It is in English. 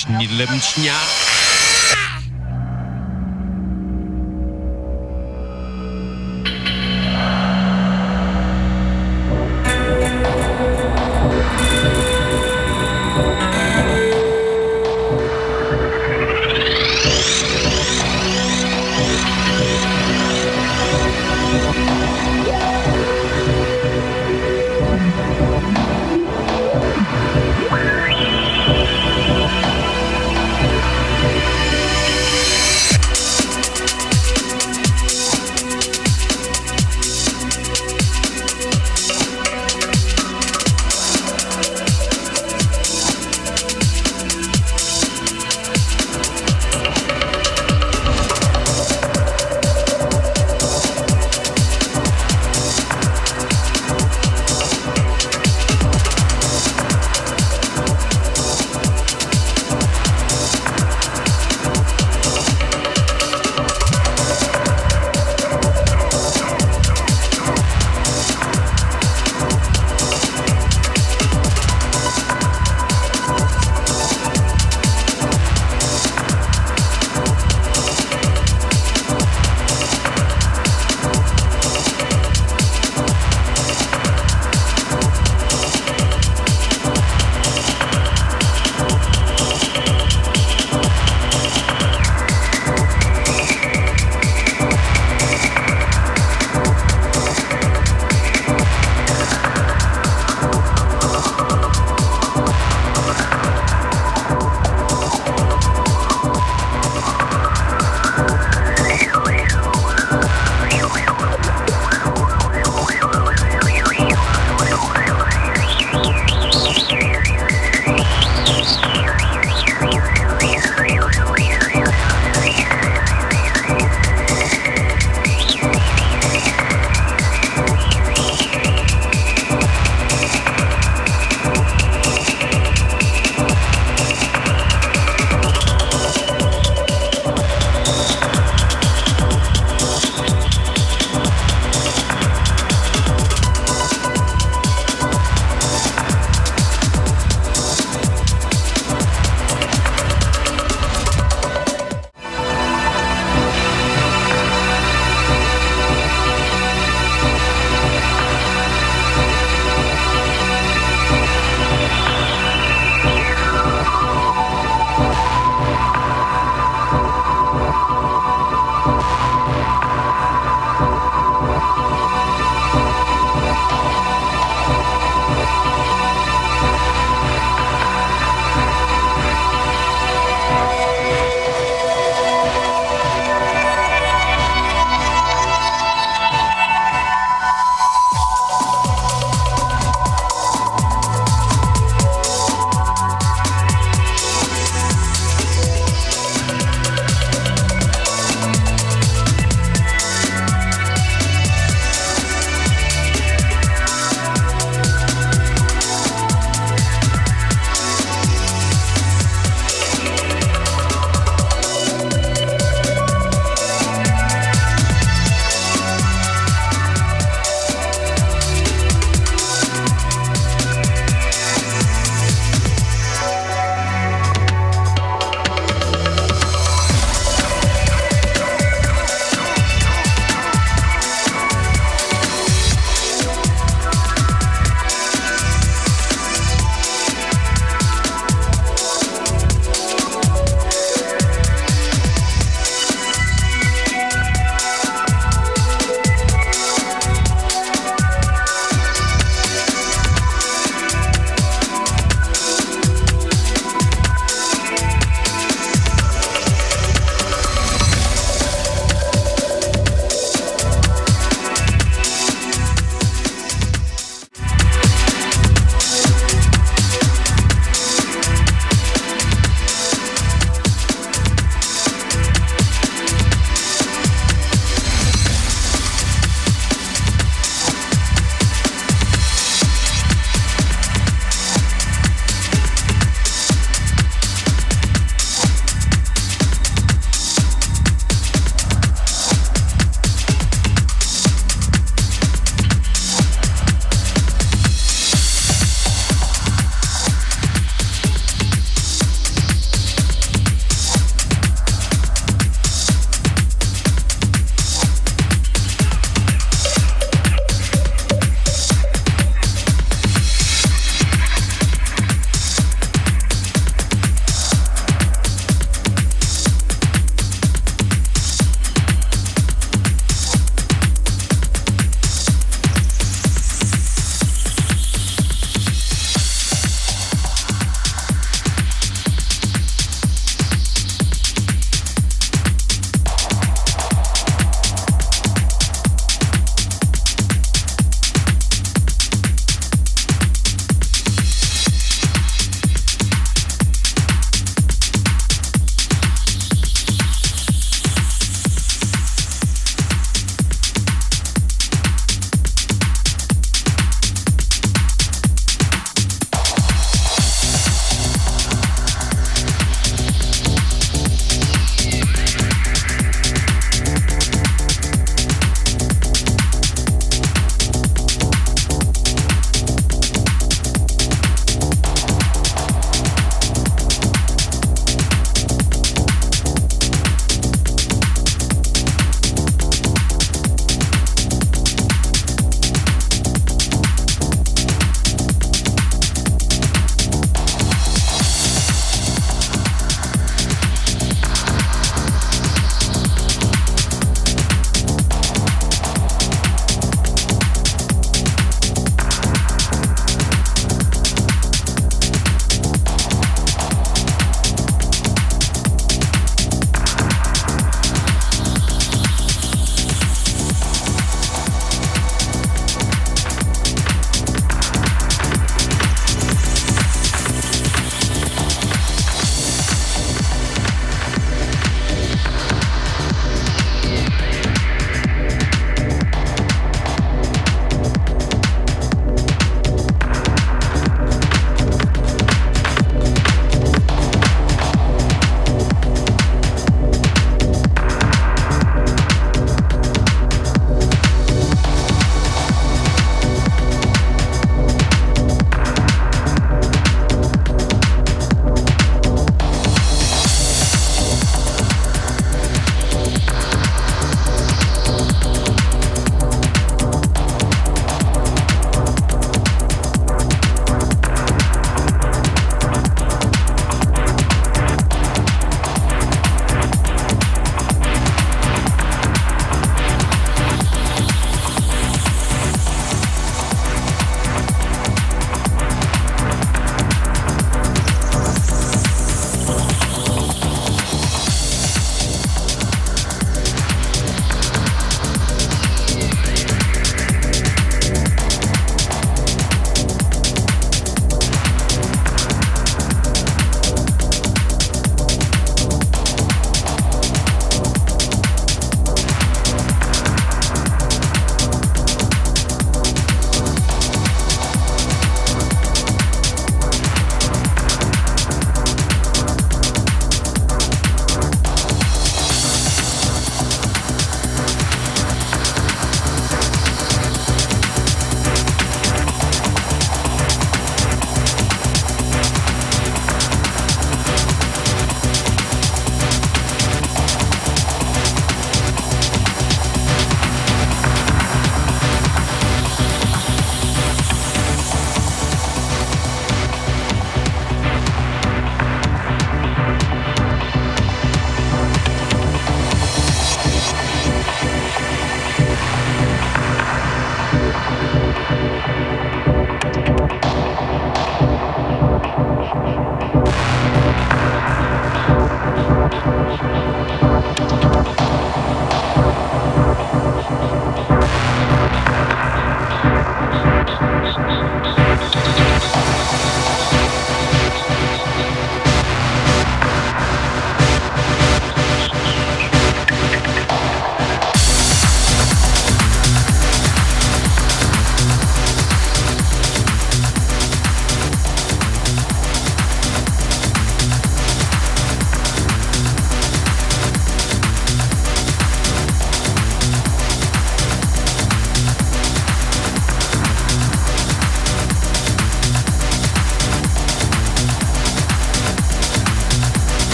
snabben,